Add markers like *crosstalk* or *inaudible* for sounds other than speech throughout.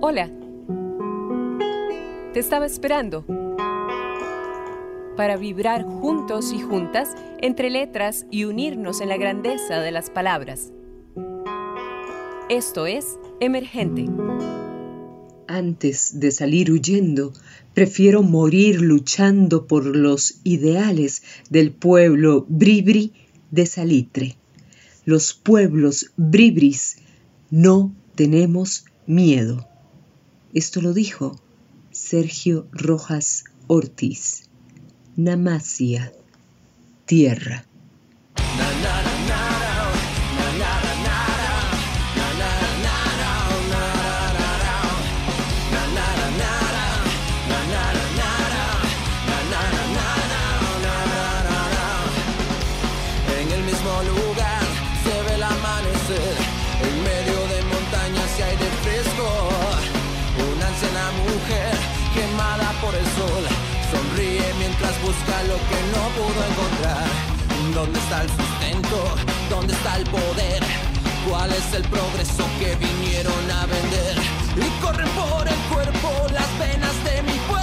Hola. Te estaba esperando para vibrar juntos y juntas entre letras y unirnos en la grandeza de las palabras. Esto es Emergente. Antes de salir huyendo, prefiero morir luchando por los ideales del pueblo bribri de Salitre. Los pueblos bribris no tenemos miedo. Esto lo dijo Sergio Rojas Ortiz. Namasia, tierra. Busca lo que no pudo encontrar. ¿Dónde está el sustento? ¿Dónde está el poder? ¿Cuál es el progreso que vinieron a vender? Y corren por el cuerpo las venas de mi pueblo.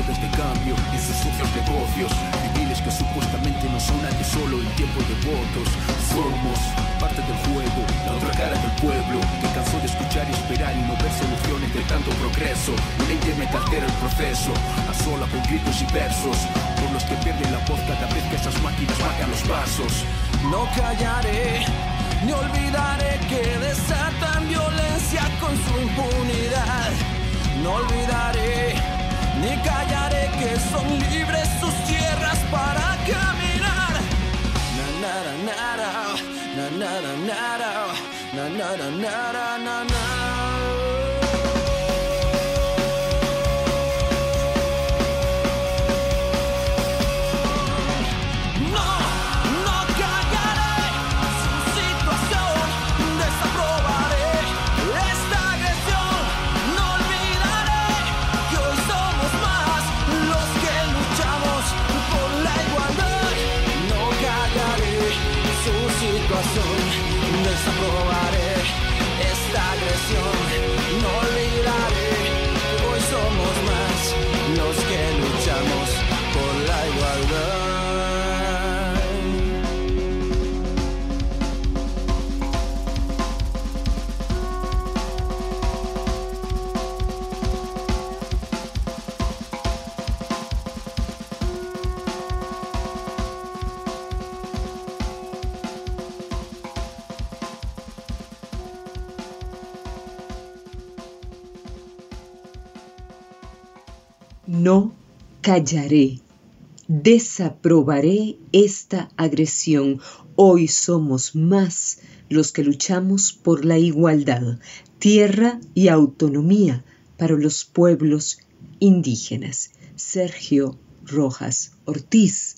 Monedas de cambio en sus sucios negocios. Civiles que supuestamente no son nadie solo en tiempo de votos. Somos parte del juego, la otra cara del pueblo. Que cansó de escuchar y esperar y no ver soluciones de tanto progreso. Una internet altera el proceso, a sola con gritos y versos. Por los que pierden la voz cada vez que esas máquinas marcan los pasos. No callaré, ni olvidaré que desatan violencia con su impunidad. No olvidaré, ni callaré que son libres sus tierras para caminar. Na na na situación, desaprobaré esta agresión, callaré. Desaprobaré esta agresión. Hoy somos más los que luchamos por la igualdad, tierra y autonomía para los pueblos indígenas. Sergio Rojas Ortiz,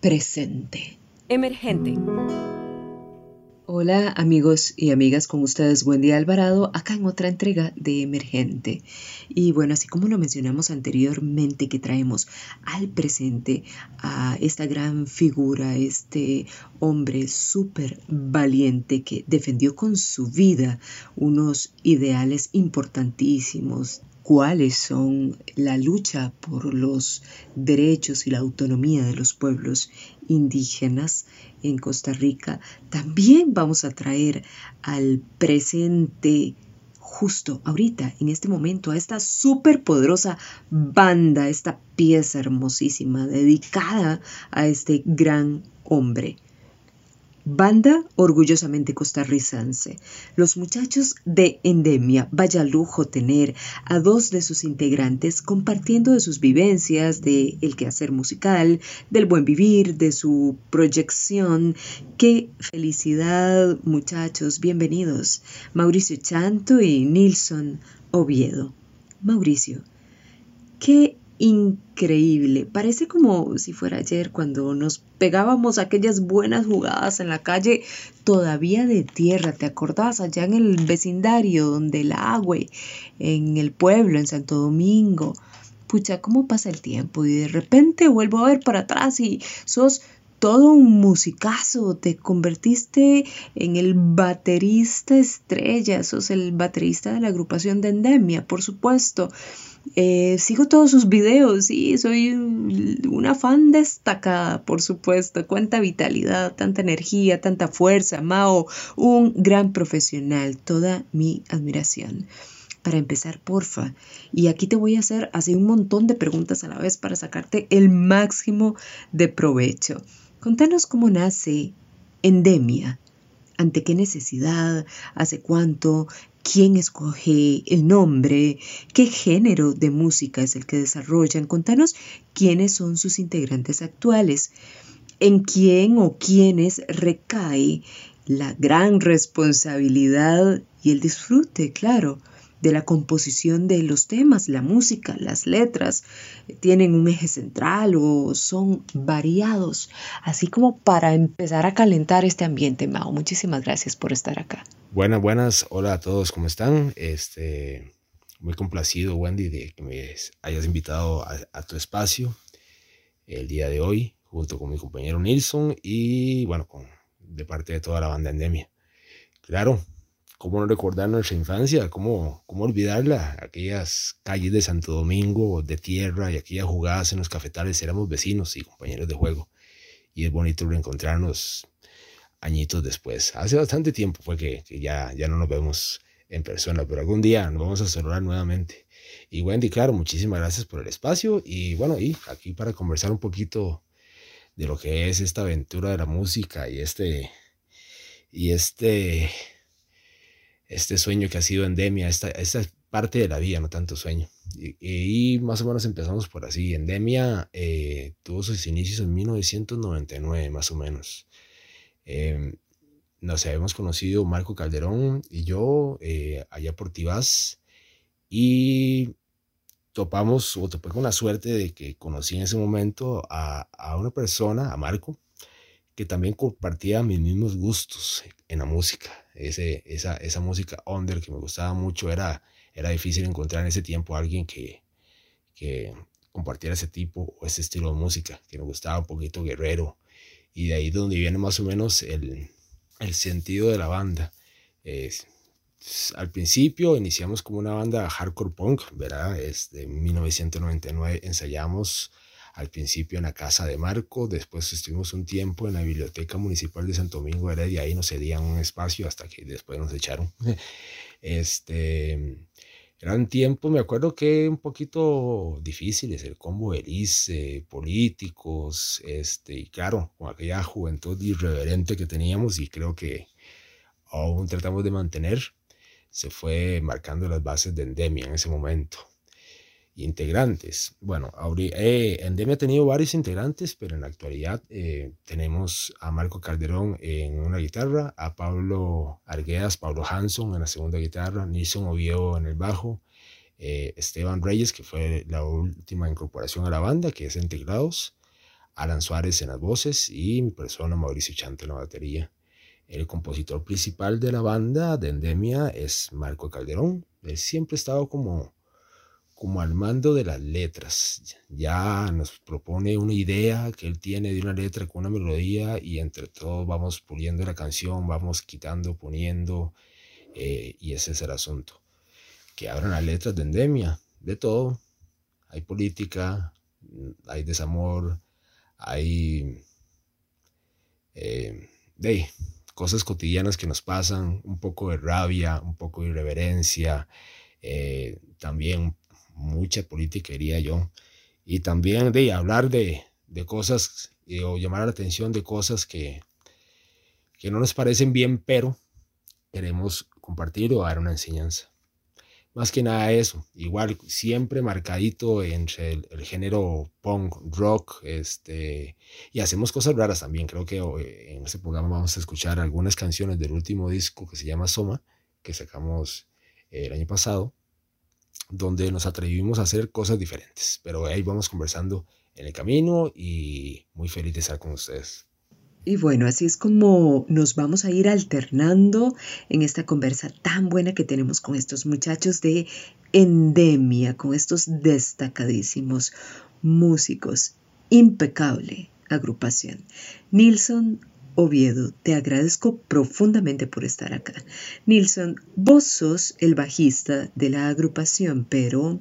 presente. Emergente. Hola amigos y amigas, con ustedes Wendy Alvarado, acá en otra entrega de Emergente. Y bueno, así como lo mencionamos anteriormente, que traemos al presente a esta gran figura, este hombre súper valiente que defendió con su vida unos ideales importantísimos cuáles son la lucha por los derechos y la autonomía de los pueblos indígenas en Costa Rica, también vamos a traer al presente justo ahorita, en este momento, a esta súper poderosa banda, esta pieza hermosísima dedicada a este gran hombre. Banda orgullosamente costarricense. Los muchachos de Endemia, vaya lujo tener a dos de sus integrantes compartiendo de sus vivencias, de el quehacer musical, del buen vivir, de su proyección. Qué felicidad, muchachos, bienvenidos. Mauricio Chanto y Nilson Oviedo. Mauricio, qué increíble. Parece como si fuera ayer cuando nos pegábamos aquellas buenas jugadas en la calle todavía de tierra. ¿Te acordás allá en el vecindario donde el agua, en el pueblo, en Santo Domingo? Pucha, ¿cómo pasa el tiempo? Y de repente vuelvo a ver para atrás y sos todo un musicazo, te convertiste en el baterista estrella, sos el baterista de la agrupación de Endemia, por supuesto. Eh, sigo todos sus videos y soy una fan destacada, por supuesto. Cuánta vitalidad, tanta energía, tanta fuerza. Mao, un gran profesional. Toda mi admiración. Para empezar, porfa, y aquí te voy a hacer así un montón de preguntas a la vez para sacarte el máximo de provecho. Contanos cómo nace Endemia. ¿Ante qué necesidad? ¿Hace cuánto? Quién escoge el nombre, qué género de música es el que desarrollan. Contanos quiénes son sus integrantes actuales, en quién o quiénes recae la gran responsabilidad y el disfrute, claro, de la composición de los temas, la música, las letras, tienen un eje central o son variados, así como para empezar a calentar este ambiente, Mao. Muchísimas gracias por estar acá. Buenas, buenas, hola a todos, ¿cómo están? Este, muy complacido, Wendy, de que me hayas invitado a, tu espacio el día de hoy, junto con mi compañero Nilsson y, bueno, con, de parte de toda la banda Endemia. Claro, ¿Cómo no recordar nuestra infancia? ¿Cómo, ¿Cómo olvidarla? Aquellas calles de Santo Domingo de tierra y aquellas jugadas en los cafetales, éramos vecinos y compañeros de juego. Y es bonito reencontrarnos añitos después. Hace bastante tiempo fue que, ya, ya no nos vemos en persona, pero algún día nos vamos a saludar nuevamente. Y Wendy, claro, muchísimas gracias por el espacio y bueno, y aquí para conversar un poquito de lo que es esta aventura de la música y este y este este sueño que ha sido endemia, esta, esta parte de la vida, no tanto sueño. Y, más o menos empezamos por así. Endemia eh, tuvo sus inicios en 1999, más o menos. Eh, nos habíamos conocido Marco Calderón y yo eh, allá por Tibás y topamos o topé con la suerte de que conocí en ese momento a, a una persona, a Marco, que también compartía mis mismos gustos en la música. Ese, esa, esa música under que me gustaba mucho, era, era difícil encontrar en ese tiempo a alguien que, que compartiera ese tipo o ese estilo de música, que me gustaba un poquito guerrero. Y de ahí donde viene más o menos el, el sentido de la banda. al principio iniciamos como una banda hardcore punk, ¿verdad? Es de 1999 ensayamos al principio en la casa de Marco, después estuvimos un tiempo en la Biblioteca Municipal de Santo Domingo Heredia, ahí nos cedían un espacio hasta que después nos echaron. *laughs* Este, eran tiempos, me acuerdo que un poquito difíciles, el combo de políticos, este, y claro, con aquella juventud irreverente que teníamos y creo que aún tratamos de mantener, se fue marcando las bases de endemia en ese momento integrantes. Bueno, eh, Endemia ha tenido varios integrantes, pero en la actualidad eh, tenemos a Marco Calderón en una guitarra, a Pablo Arguedas, Pablo Hanson en la segunda guitarra, Nilson Oviedo en el bajo, eh, Esteban Reyes, que fue la última incorporación a la banda, que es en Alan Suárez en las voces y mi persona Mauricio Chante en la batería. El compositor principal de la banda de Endemia es Marco Calderón. Él siempre ha estado como, como al mando de las letras. Ya nos propone una idea que él tiene de una letra con una melodía y entre todos vamos puliendo la canción, vamos quitando, poniendo eh, y ese es el asunto. Que abran las letras de Endemia, de todo. Hay política, hay desamor, hay... Eh, de cosas cotidianas que nos pasan, un poco de rabia, un poco de irreverencia, eh, también mucha política, diría yo, y también de hablar de, de cosas eh, o llamar la atención de cosas que, que no nos parecen bien, pero queremos compartir o dar una enseñanza. Más que nada eso, igual siempre marcadito entre el, género punk, rock, este, y hacemos cosas raras también. Creo que eh, en este programa vamos a escuchar algunas canciones del último disco que se llama Soma, que sacamos eh, el año pasado, donde nos atrevimos a hacer cosas diferentes. Pero ahí vamos conversando en el camino y muy feliz de estar con ustedes. Y bueno, así es como nos vamos a ir alternando en esta conversa tan buena que tenemos con estos muchachos de Endemia, con estos destacadísimos músicos. Impecable agrupación. Nilson Oviedo, te agradezco profundamente por estar acá. Nilson, vos sos el bajista de la agrupación, pero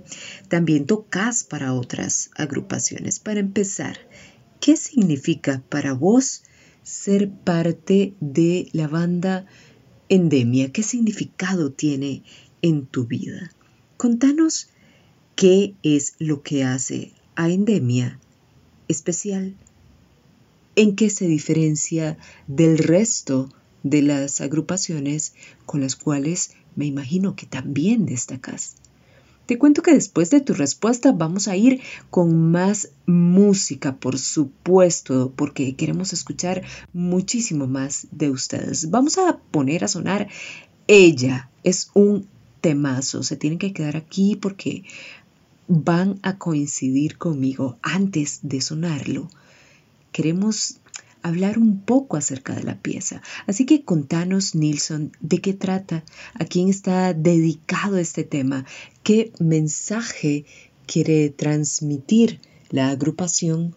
también tocas para otras agrupaciones. Para empezar, ¿qué significa para vos ser parte de la banda Endemia? ¿Qué significado tiene en tu vida? Contanos qué es lo que hace a Endemia especial. ¿En qué se diferencia del resto de las agrupaciones con las cuales me imagino que también destacas? Te cuento que después de tu respuesta vamos a ir con más música, por supuesto, porque queremos escuchar muchísimo más de ustedes. Vamos a poner a sonar Ella. Es un temazo. Se tienen que quedar aquí porque van a coincidir conmigo antes de sonarlo. Queremos hablar un poco acerca de la pieza. Así que contanos, Nilsson, de qué trata, a quién está dedicado este tema, qué mensaje quiere transmitir la agrupación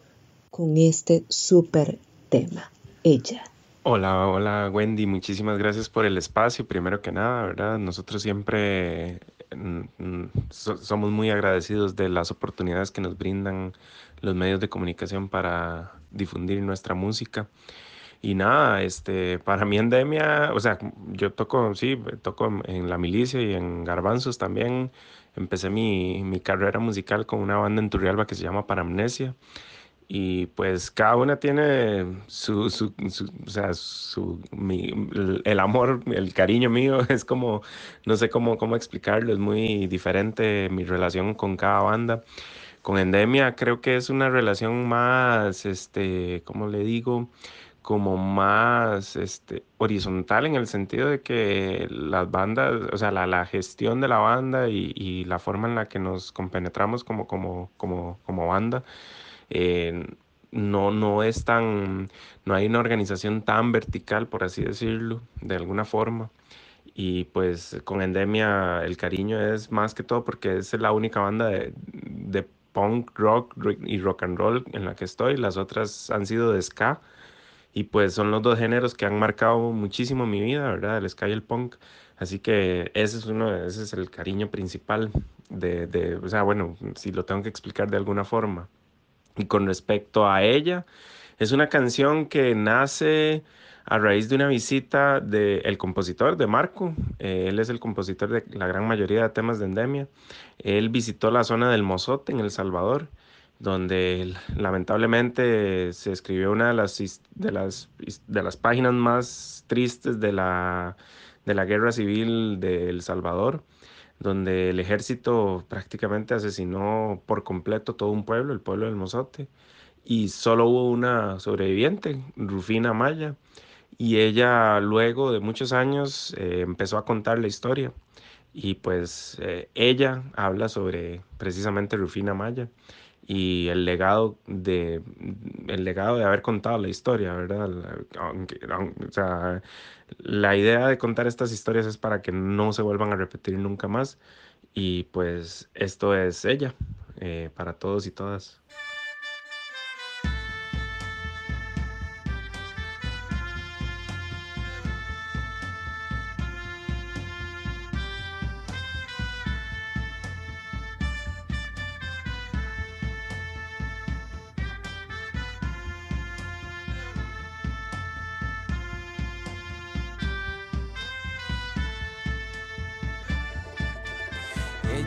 con este súper tema. Ella. Hola, hola Wendy, muchísimas gracias por el espacio, primero que nada, ¿verdad? Nosotros siempre mm, mm, somos muy agradecidos de las oportunidades que nos brindan los medios de comunicación para difundir nuestra música. Y nada, este, para mí Endemia, o sea, yo toco, sí, toco en la milicia y en Garbanzos también. Empecé mi, mi carrera musical con una banda en Turrialba que se llama Paramnesia. Y pues cada una tiene su, su, o sea, su, mi, el amor, el cariño mío, *laughs* es como, no sé cómo, cómo explicarlo, es muy diferente mi relación con cada banda. Con Endemia creo que es una relación más, este, ¿cómo le digo? como más este, horizontal en el sentido de que las bandas, o sea, la, la gestión de la banda y, y, la forma en la que nos compenetramos como, como, como, como banda, eh, no, no es tan, no hay una organización tan vertical, por así decirlo, de alguna forma. Y pues con Endemia el cariño es más que todo porque es la única banda de, de punk, rock y rock and roll en la que estoy. Las otras han sido de ska. Y pues son los dos géneros que han marcado muchísimo mi vida, ¿verdad? El ska y el punk. Así que ese es uno, ese es el cariño principal de, de, o sea, bueno, si lo tengo que explicar de alguna forma. Y con respecto a ella, es una canción que nace a raíz de una visita del compositor, de Marco. Eh, él es el compositor de la gran mayoría de temas de Endemia. Él visitó la zona del Mozote en El Salvador, donde lamentablemente se escribió una de las, de las, de las páginas más tristes de la, de la guerra civil de El Salvador donde el ejército prácticamente asesinó por completo todo un pueblo, el pueblo del Mozote, y solo hubo una sobreviviente, Rufina Maya, y ella luego de muchos años eh, empezó a contar la historia y pues eh, ella habla sobre precisamente Rufina Maya y el legado de el legado de haber contado la historia, ¿verdad? o sea, la idea de contar estas historias es para que no se vuelvan a repetir nunca más y pues esto es ella eh, para todos y todas.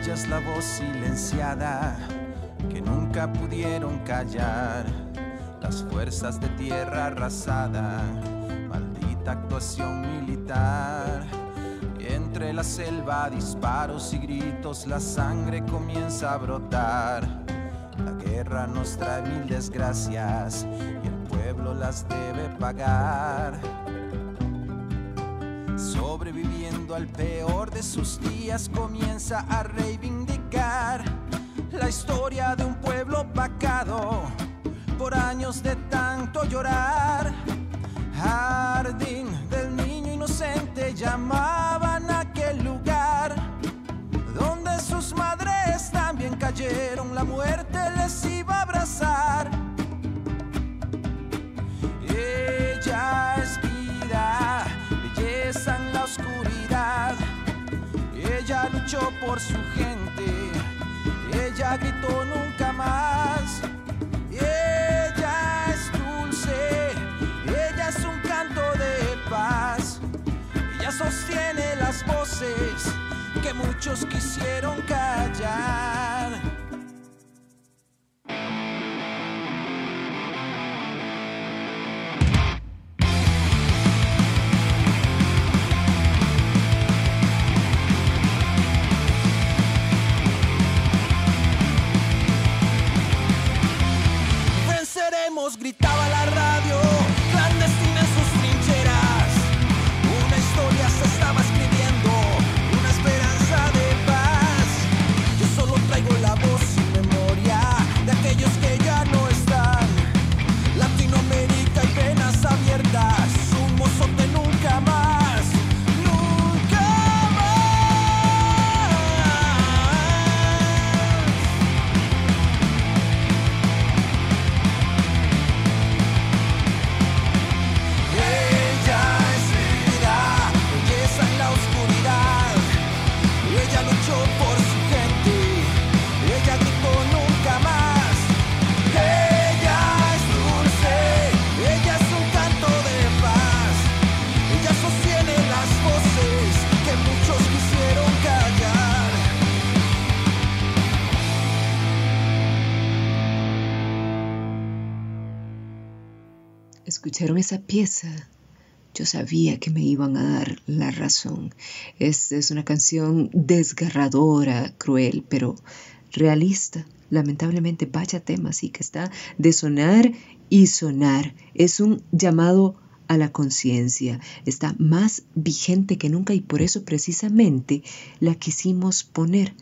Ella es la voz silenciada que nunca pudieron callar. Las fuerzas de tierra arrasada, maldita actuación militar. Entre la selva, disparos y gritos, la sangre comienza a brotar. La guerra nos trae mil desgracias y el pueblo las debe pagar sobreviviendo al peor de sus días, comienza a reivindicar la historia de un pueblo vacado por años de tanto llorar. Jardín del niño inocente llamaban aquel lugar donde sus madres también cayeron, la muerte por su gente, ella gritó nunca más. Ella es dulce, ella es un canto de paz. Ella sostiene las voces que muchos quisieron callar. ¿Escucharon esa pieza? Yo sabía que me iban a dar la razón. Es, es una canción desgarradora, cruel, pero realista. Lamentablemente, vaya tema, así que está de sonar y sonar. Es un llamado a la conciencia. Está más vigente que nunca y por eso precisamente la quisimos poner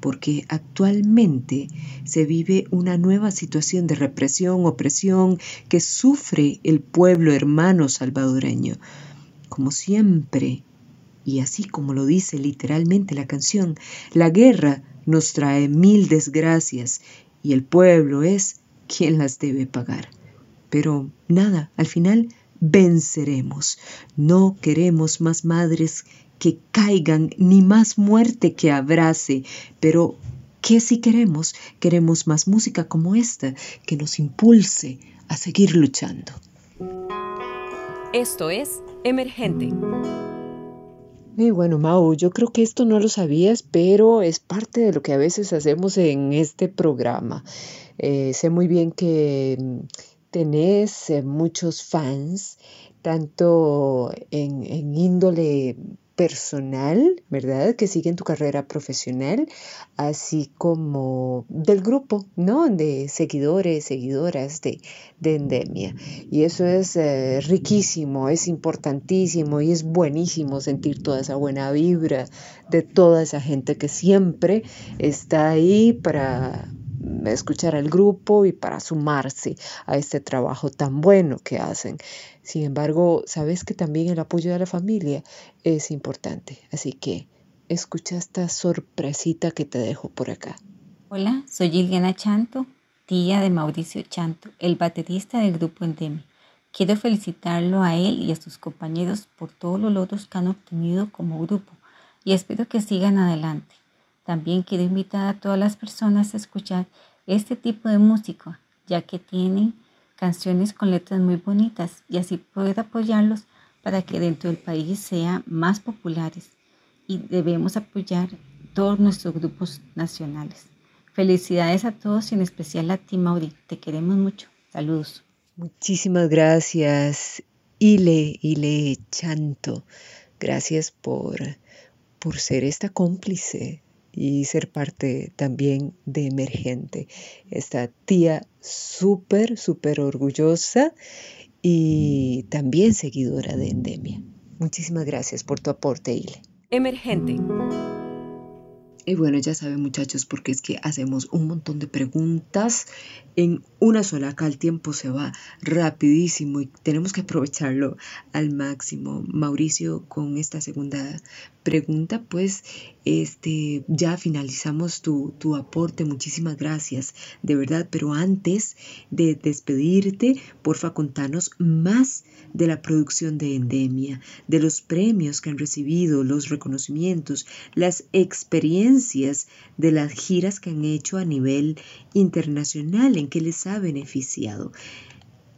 porque actualmente se vive una nueva situación de represión, opresión que sufre el pueblo hermano salvadoreño. Como siempre, y así como lo dice literalmente la canción, la guerra nos trae mil desgracias y el pueblo es quien las debe pagar. Pero nada, al final venceremos. No queremos más madres que caigan, ni más muerte que abrace, pero ¿qué si queremos? Queremos más música como esta que nos impulse a seguir luchando. Esto es Emergente. Y bueno, Mau, yo creo que esto no lo sabías, pero es parte de lo que a veces hacemos en este programa. Eh, sé muy bien que mm, tenés eh, muchos fans, tanto en, en índole personal, ¿verdad? Que siguen tu carrera profesional, así como del grupo, ¿no? De seguidores, seguidoras de, de Endemia. Y eso es eh, riquísimo, es importantísimo y es buenísimo sentir toda esa buena vibra de toda esa gente que siempre está ahí para escuchar al grupo y para sumarse a este trabajo tan bueno que hacen. Sin embargo, sabes que también el apoyo de la familia es importante. Así que escucha esta sorpresita que te dejo por acá. Hola, soy Gilgana Chanto, tía de Mauricio Chanto, el baterista del grupo Endemia. Quiero felicitarlo a él y a sus compañeros por todos los logros que han obtenido como grupo y espero que sigan adelante. También quiero invitar a todas las personas a escuchar este tipo de música, ya que tienen canciones con letras muy bonitas y así poder apoyarlos para que dentro del país sean más populares y debemos apoyar todos nuestros grupos nacionales. Felicidades a todos y en especial a ti, Mauri. Te queremos mucho. Saludos. Muchísimas gracias, Ile, Ile Chanto. Gracias por, por ser esta cómplice y ser parte también de Emergente. Esta tía súper, súper orgullosa y también seguidora de Endemia. Muchísimas gracias por tu aporte, Ile. Emergente. Y bueno, ya saben muchachos, porque es que hacemos un montón de preguntas en una sola. Acá el tiempo se va rapidísimo y tenemos que aprovecharlo al máximo. Mauricio, con esta segunda pregunta, pues este, ya finalizamos tu, tu aporte. Muchísimas gracias, de verdad. Pero antes de despedirte, porfa, contanos más de la producción de Endemia, de los premios que han recibido, los reconocimientos, las experiencias de las giras que han hecho a nivel internacional, en que les ha beneficiado.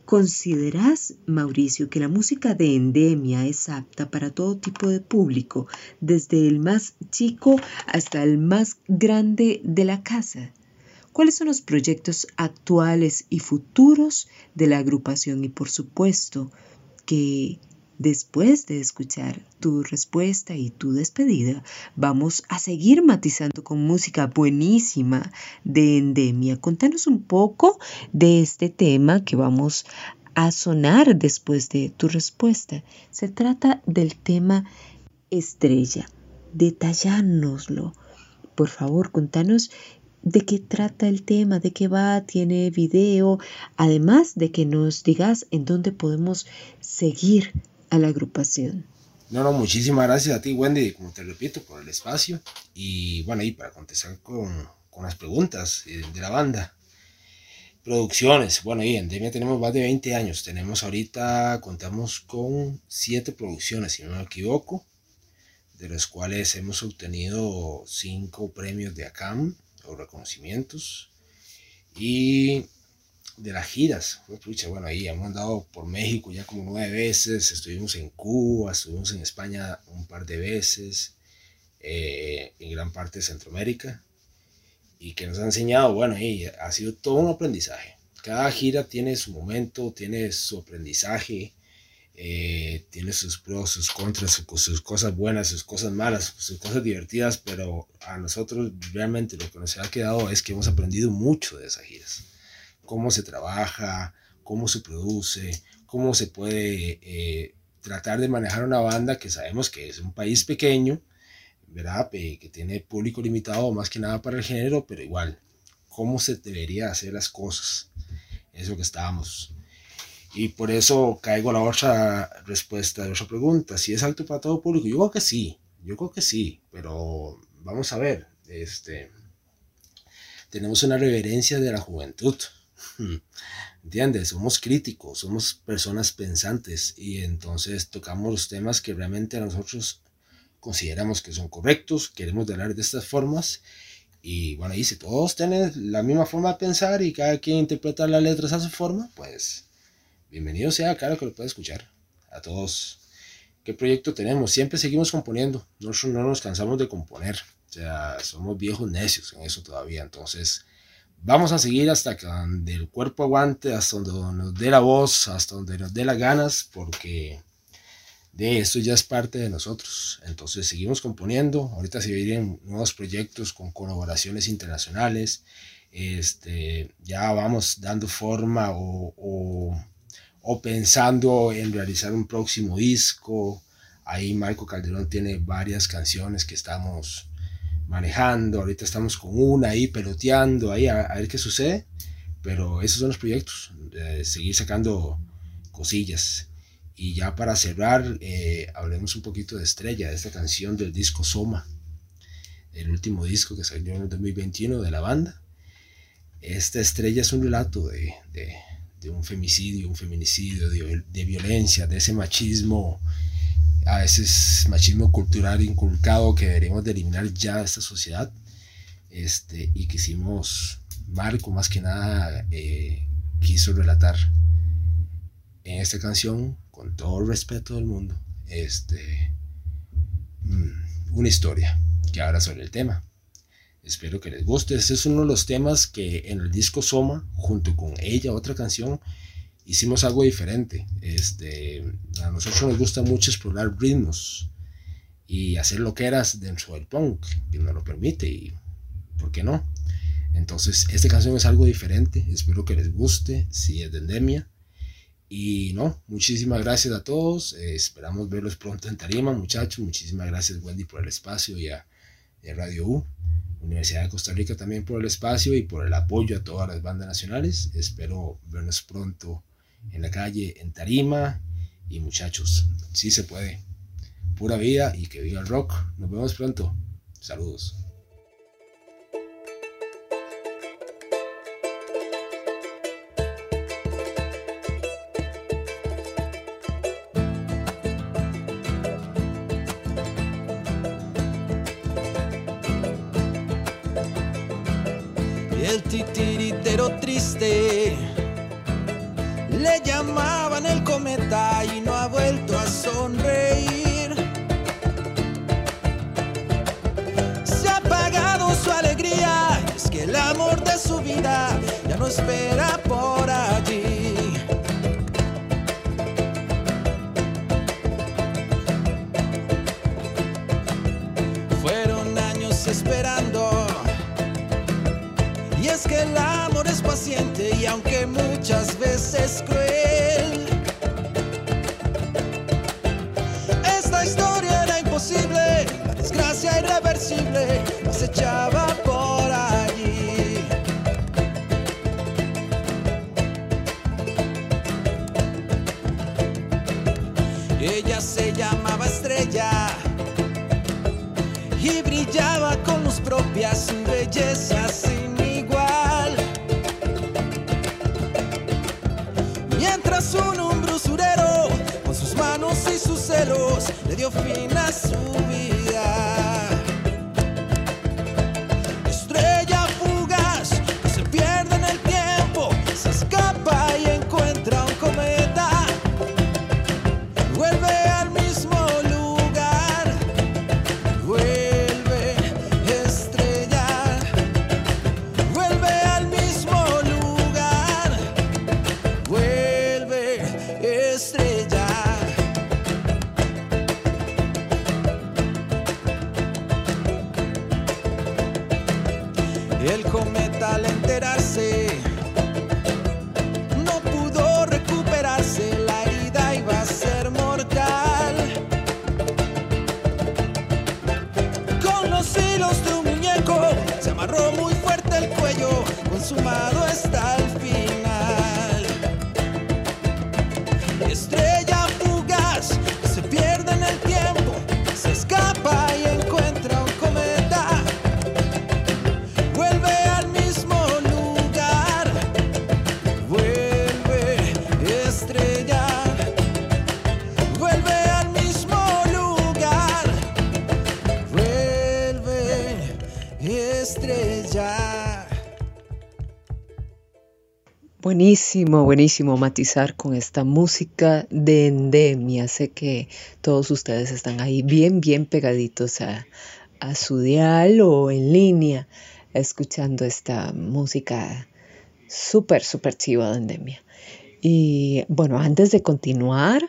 ¿Consideras, Mauricio, que la música de Endemia es apta para todo tipo de público, desde el más chico hasta el más grande de la casa? ¿Cuáles son los proyectos actuales y futuros de la agrupación? Y por supuesto, que después de escuchar tu respuesta y tu despedida, vamos a seguir matizando con música buenísima de Endemia. Contanos un poco de este tema que vamos a sonar después de tu respuesta. Se trata del tema estrella. Detallárnoslo. Por favor, contanos de qué trata el tema, de qué va, tiene video, además de que nos digas en dónde podemos seguir a la agrupación. No, no, muchísimas gracias a ti, Wendy, como te repito, por el espacio. Y bueno, y para contestar con, con las preguntas eh, de la banda. Producciones, bueno, y en Demia tenemos más de 20 años. Tenemos ahorita, contamos con 7 producciones, si no me equivoco, de las cuales hemos obtenido 5 premios de ACAM, reconocimientos. Y de las giras, bueno, ahí hemos andado por México ya como nueve veces, estuvimos en Cuba, estuvimos en España un par de veces, eh, en gran parte de Centroamérica, y que nos ha enseñado, bueno, ahí ha sido todo un aprendizaje. Cada gira tiene su momento, tiene su aprendizaje, eh, tiene sus pros, sus contras, sus, cosas buenas, sus cosas malas, sus cosas divertidas, pero a nosotros realmente lo que nos ha quedado es que hemos aprendido mucho de esas giras. Cómo se trabaja, cómo se produce, cómo se puede eh, tratar de manejar una banda que sabemos que es un país pequeño, ¿verdad? que tiene público limitado más que nada para el género, pero igual, cómo se debería hacer las cosas. Eso que estábamos y por eso caigo a la otra respuesta de otra pregunta. Si es alto para todo público, yo creo que sí, yo creo que sí, pero vamos a ver, este, tenemos una reverencia de la juventud. *laughs* ¿Entiendes? Somos críticos, somos personas pensantes y entonces tocamos los temas que realmente nosotros consideramos que son correctos, queremos hablar de estas formas y bueno, y si todos tienen la misma forma de pensar y cada quien interpreta las letras a su forma, pues bienvenido sea, claro que lo puede escuchar. A todos. ¿Qué proyecto tenemos? Siempre seguimos componiendo. Nosotros no nos cansamos de componer. O sea, somos viejos necios en eso todavía. Entonces, vamos a seguir hasta que donde el cuerpo aguante, hasta donde nos dé la voz, hasta donde nos dé las ganas, porque de esto ya es parte de nosotros. Entonces, seguimos componiendo. Ahorita se vienen nuevos proyectos con colaboraciones internacionales. Este, ya vamos dando forma o o pensando en realizar un próximo disco. Ahí Marco Calderón tiene varias canciones que estamos manejando, ahorita estamos con una ahí peloteando, ahí a, ver qué sucede, pero esos son los proyectos, seguir sacando cosillas. Y ya para cerrar, eh, hablemos un poquito de Estrella, de esta canción del disco Soma, el último disco que salió en el 2021 de la banda. Esta estrella es un relato de, de, un femicidio, un feminicidio, de, de, violencia, de ese machismo, a veces machismo cultural inculcado que deberíamos de eliminar ya de esta sociedad. Este, y quisimos, Marco más que nada eh, quiso relatar en esta canción, con todo el respeto del mundo, este, mm, una historia que habla sobre el tema. Espero que les guste. Este es uno de los temas que en el disco Soma, junto con ella, otra canción, hicimos algo diferente. Este, a nosotros nos gusta mucho explorar ritmos y hacer lo que eras dentro del punk, que nos lo permite y ¿por qué no? Entonces, esta canción es algo diferente. Espero que les guste, si es de endemia. Y no, muchísimas gracias a todos. Esperamos verlos pronto en Tarima, muchachos. Muchísimas gracias, Wendy, por el espacio y a, a Radio U. Universidad de Costa Rica también por el espacio y por el apoyo a todas las bandas nacionales. Espero vernos pronto en la calle, en Tarima. Y muchachos, sí se puede. Pura vida y que viva el rock. Nos vemos pronto. Saludos. el titiritero triste. Le llamaban el cometa y no ha vuelto a sonreír. Se ha apagado su alegría, es que el amor de su vida ya no espera por allí. Muchas Buenísimo, buenísimo matizar con esta música de endemia. Sé que todos ustedes están ahí bien, bien pegaditos a, a su dial o en línea escuchando esta música súper, súper chiva de endemia. Y bueno, antes de continuar,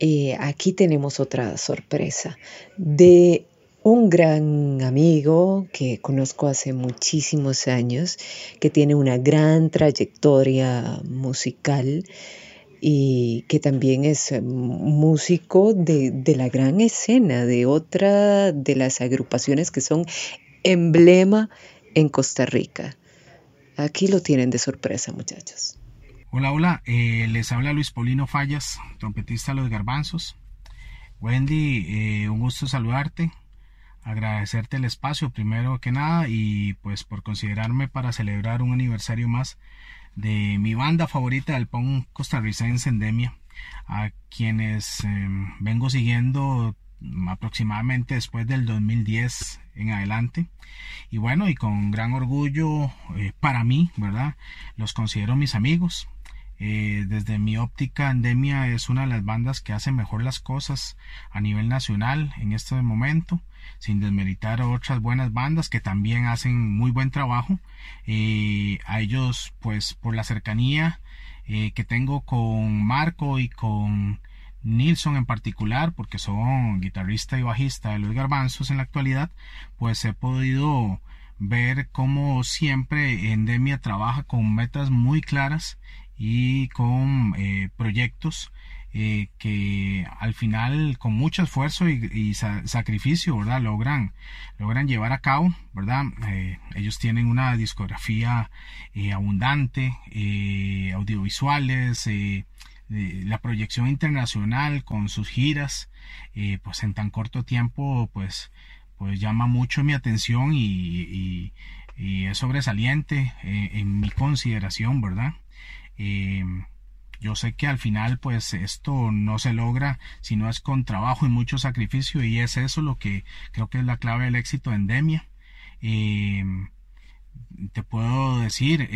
eh, aquí tenemos otra sorpresa de un gran amigo que conozco hace muchísimos años, que tiene una gran trayectoria musical y que también es eh, músico de, de la gran escena, de otra de las agrupaciones que son emblema en Costa Rica. Aquí lo tienen de sorpresa, muchachos. Hola, hola, eh, les habla Luis Paulino Fallas, trompetista de los Garbanzos. Wendy, eh, un gusto saludarte, agradecerte el espacio primero que nada y pues por considerarme para celebrar un aniversario más de mi banda favorita del punk costarricense Endemia, a quienes em, vengo siguiendo aproximadamente después del 2010 en adelante. Y bueno y con gran orgullo eh, para mí verdad los considero mis amigos. Eh, desde mi óptica Endemia es una de las bandas que hace mejor las cosas a nivel nacional en este momento sin desmeritar a otras buenas bandas que también hacen muy buen trabajo. Eh, a ellos pues por la cercanía que tengo con Marco y con Nilsson en particular, porque son guitarrista y bajista de los garbanzos en la actualidad, pues he podido ver cómo siempre Endemia trabaja con metas muy claras y con eh, proyectos eh, que al final con mucho esfuerzo y, sacrificio verdad logran logran llevar a cabo verdad eh, ellos tienen una discografía abundante audiovisuales la proyección internacional con sus giras, eh, pues en tan corto tiempo, pues, pues llama mucho mi atención y, es sobresaliente eh, en mi consideración, ¿verdad? Eh, yo sé que al final pues esto no se logra si no es con trabajo y mucho sacrificio y es eso lo que creo que es la clave del éxito de Endemia. te puedo decir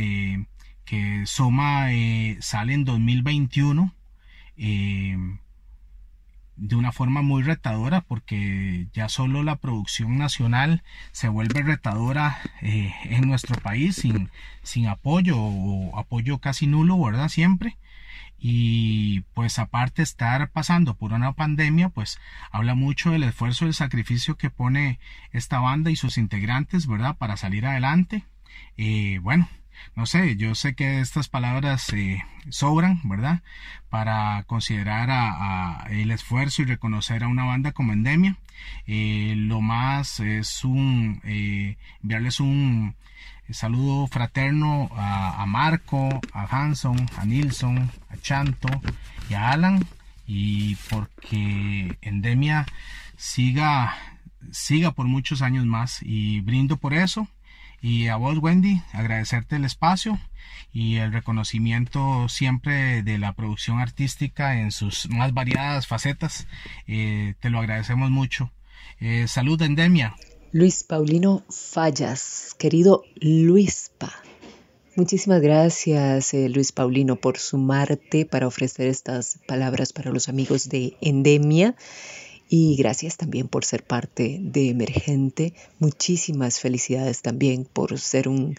que Soma eh, sale en 2021 eh, de una forma muy retadora porque ya solo la producción nacional se vuelve retadora eh, en nuestro país sin, sin apoyo o apoyo casi nulo, ¿verdad? Siempre. Y pues aparte estar pasando por una pandemia, pues habla mucho del esfuerzo y el sacrificio que pone esta banda y sus integrantes, ¿verdad? Para salir adelante. bueno, no sé, yo sé que estas palabras eh, sobran, ¿verdad? Para considerar a, el esfuerzo y reconocer a una banda como Endemia. Eh, lo más es un eh, un saludo fraterno a, Marco, a Hanson, a Nilsson, a Chanto y a Alan. Y porque Endemia siga, siga por muchos años más. Y brindo por eso y a vos, Wendy, agradecerte el espacio y el reconocimiento siempre de la producción artística en sus más variadas facetas. Eh, te lo agradecemos mucho. Eh, salud, Endemia. Luis Paulino Fallas, querido Luispa. Muchísimas gracias, eh, Luis Paulino, por sumarte para ofrecer estas palabras para los amigos de Endemia. Y gracias también por ser parte de Emergente. Muchísimas felicidades también por ser un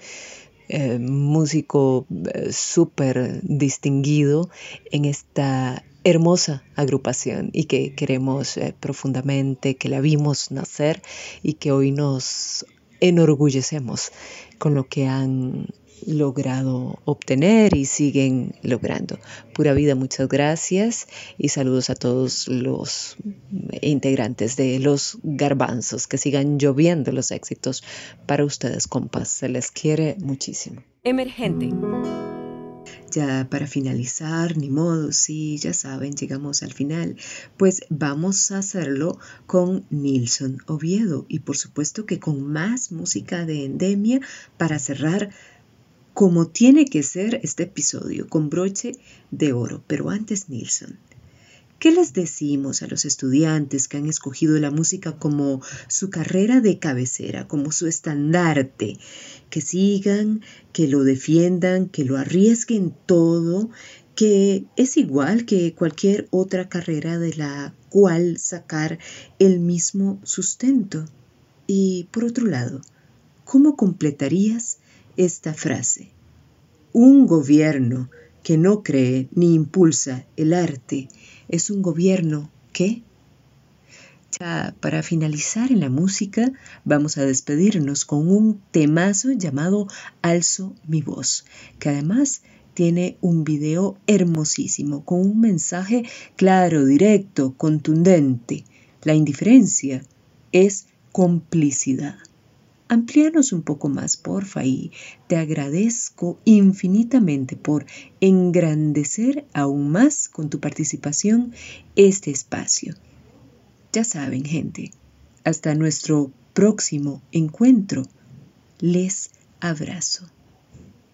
eh, músico eh, súper distinguido en esta hermosa agrupación y que queremos eh, profundamente, que la vimos nacer y que hoy nos enorgullecemos con lo que han logrado obtener y siguen logrando. Pura vida, muchas gracias y saludos a todos los integrantes de los garbanzos. Que sigan lloviendo los éxitos para ustedes, compas. Se les quiere muchísimo. Emergente. Ya para finalizar, ni modo, sí, ya saben, llegamos al final. Pues vamos a hacerlo con Nilson Oviedo y por supuesto que con más música de endemia para cerrar como tiene que ser este episodio, con broche de oro. Pero antes, Nilsson, ¿qué les decimos a los estudiantes que han escogido la música como su carrera de cabecera, como su estandarte? Que sigan, que lo defiendan, que lo arriesguen todo, que es igual que cualquier otra carrera de la cual sacar el mismo sustento. Y por otro lado, ¿cómo completarías esta frase. Un gobierno que no cree ni impulsa el arte es un gobierno que... Ya para finalizar en la música vamos a despedirnos con un temazo llamado Alzo mi voz, que además tiene un video hermosísimo con un mensaje claro, directo, contundente. La indiferencia es complicidad. Amplíanos un poco más, porfa, y te agradezco infinitamente por engrandecer aún más con tu participación este espacio. Ya saben, gente, hasta nuestro próximo encuentro. Les abrazo.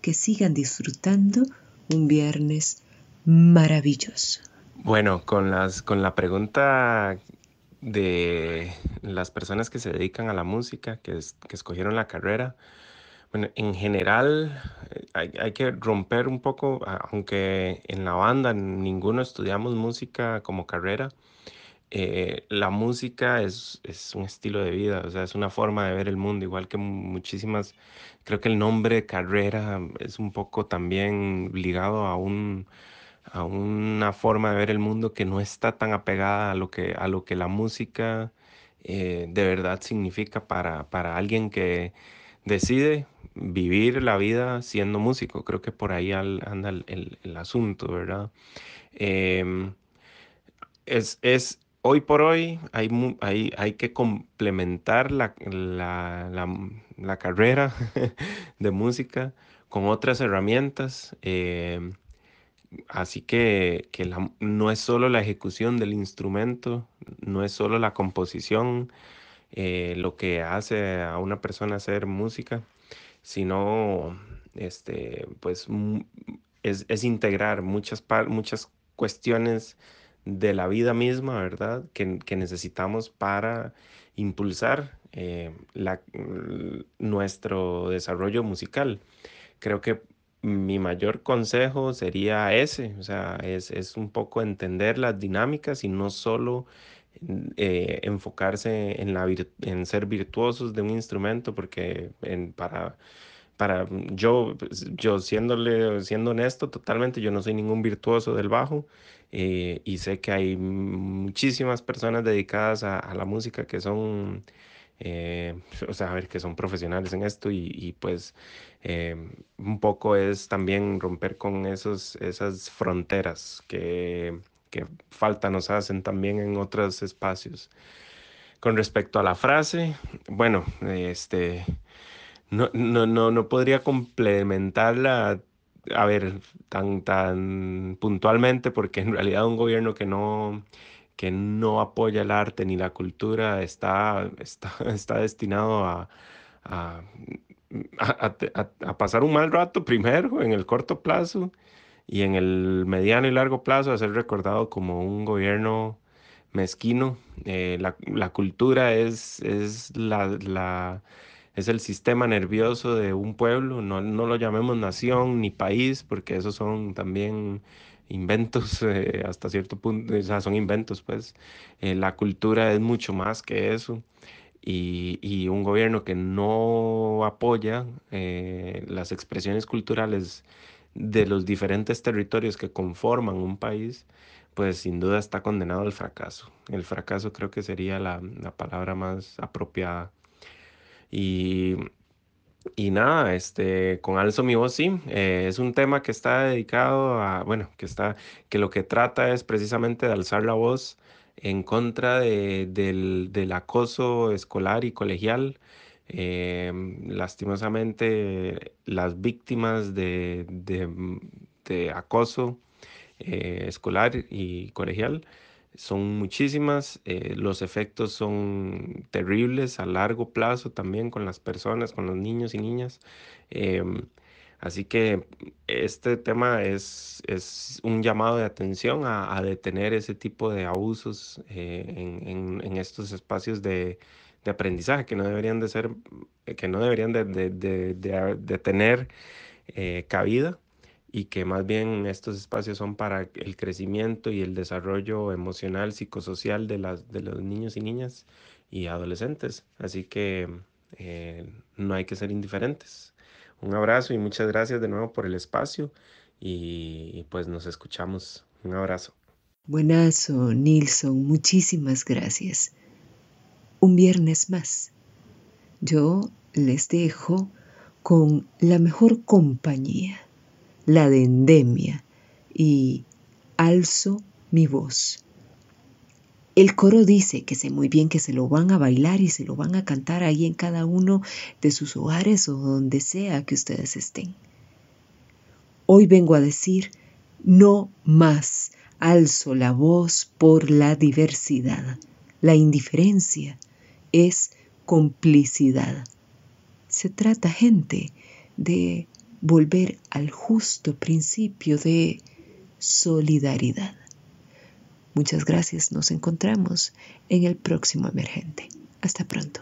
Que sigan disfrutando un viernes maravilloso. Bueno, con las con la pregunta de las personas que se dedican a la música, que, que escogieron la carrera, bueno, en general eh, hay, hay, que romper un poco, aunque en la banda ninguno estudiamos música como carrera, eh, la música es, es, un estilo de vida, o sea, es una forma de ver el mundo, igual que muchísimas, creo que el nombre carrera es un poco también ligado a un a una forma de ver el mundo que no está tan apegada a lo que, a lo que la música eh, de verdad significa para, para alguien que decide vivir la vida siendo músico. Creo que por ahí anda el, el, asunto, ¿verdad? Em, es, es, hoy por hoy hay, hay, hay que complementar la, la, la, carrera *laughs* de música con otras herramientas. Eh, Así que, no es solo la ejecución del instrumento, no es solo la composición eh, lo que hace a una persona hacer música, sino este, pues, es, integrar muchas, muchas cuestiones de la vida misma, ¿verdad? Que, necesitamos para impulsar eh, nuestro desarrollo musical. Creo que mi mayor consejo sería ese, o sea, es, un poco entender las dinámicas y no solo eh, enfocarse en, la en ser virtuosos de un instrumento, porque para, para yo, pues, yo siéndole, siendo honesto totalmente, yo no soy ningún virtuoso del bajo eh, y sé que hay muchísimas personas dedicadas a la música que son eh, *laughs* o sea, a ver, que son profesionales en esto y, pues eh, un poco es también romper con esos, esas fronteras que, que falta nos hacen también en otros espacios. Con respecto a la frase, bueno, este, no, no, no, no podría complementarla a ver, tan, tan puntualmente, porque en realidad un gobierno que no, que no apoya el arte ni la cultura está, está, *laughs* está destinado a, a, pasar un mal rato primero en el corto plazo y en el mediano y largo plazo a ser recordado como un gobierno mezquino. Eh, la, la, cultura es, es, la, la, es el sistema nervioso de un pueblo, no, no lo llamemos nación ni país, porque esos son también inventos *laughs* eh, hasta cierto punto, o sea, son inventos, pues. Eh, la cultura es mucho más que eso. Y, y un gobierno que no apoya eh, las expresiones culturales de los diferentes territorios que conforman un país, pues sin duda está condenado al fracaso. El fracaso creo que sería la, la palabra más apropiada. Y y nada, este, con Alzo mi voz, sí, eh, es un tema que está dedicado a, bueno, que está, que lo que trata es precisamente de alzar la voz en contra de, del, del, acoso escolar y colegial. Em, lastimosamente, las víctimas de, de, de acoso eh, escolar y colegial son muchísimas, eh, los efectos son terribles a largo plazo también con las personas, con los niños y niñas. Em, así que este tema es, es un llamado de atención a, detener ese tipo de abusos eh, en, estos espacios de, aprendizaje que no deberían de ser, que no deberían de, de tener eh, cabida y que más bien estos espacios son para el crecimiento y el desarrollo emocional, psicosocial de, las, de los niños y niñas y adolescentes. Así que eh, no hay que ser indiferentes. Un abrazo y muchas gracias de nuevo por el espacio y, pues nos escuchamos. Un abrazo. Buenazo, Nilsson, muchísimas gracias. Un viernes más. Yo les dejo con la mejor compañía la de endemia, y alzo mi voz. El coro dice que sé muy bien que se lo van a bailar y se lo van a cantar ahí en cada uno de sus hogares o donde sea que ustedes estén. Hoy vengo a decir, no más alzo la voz por la diversidad. La indiferencia es complicidad. Se trata, gente, de volver al justo principio de solidaridad. Muchas gracias, nos encontramos en el próximo emergente. Hasta pronto.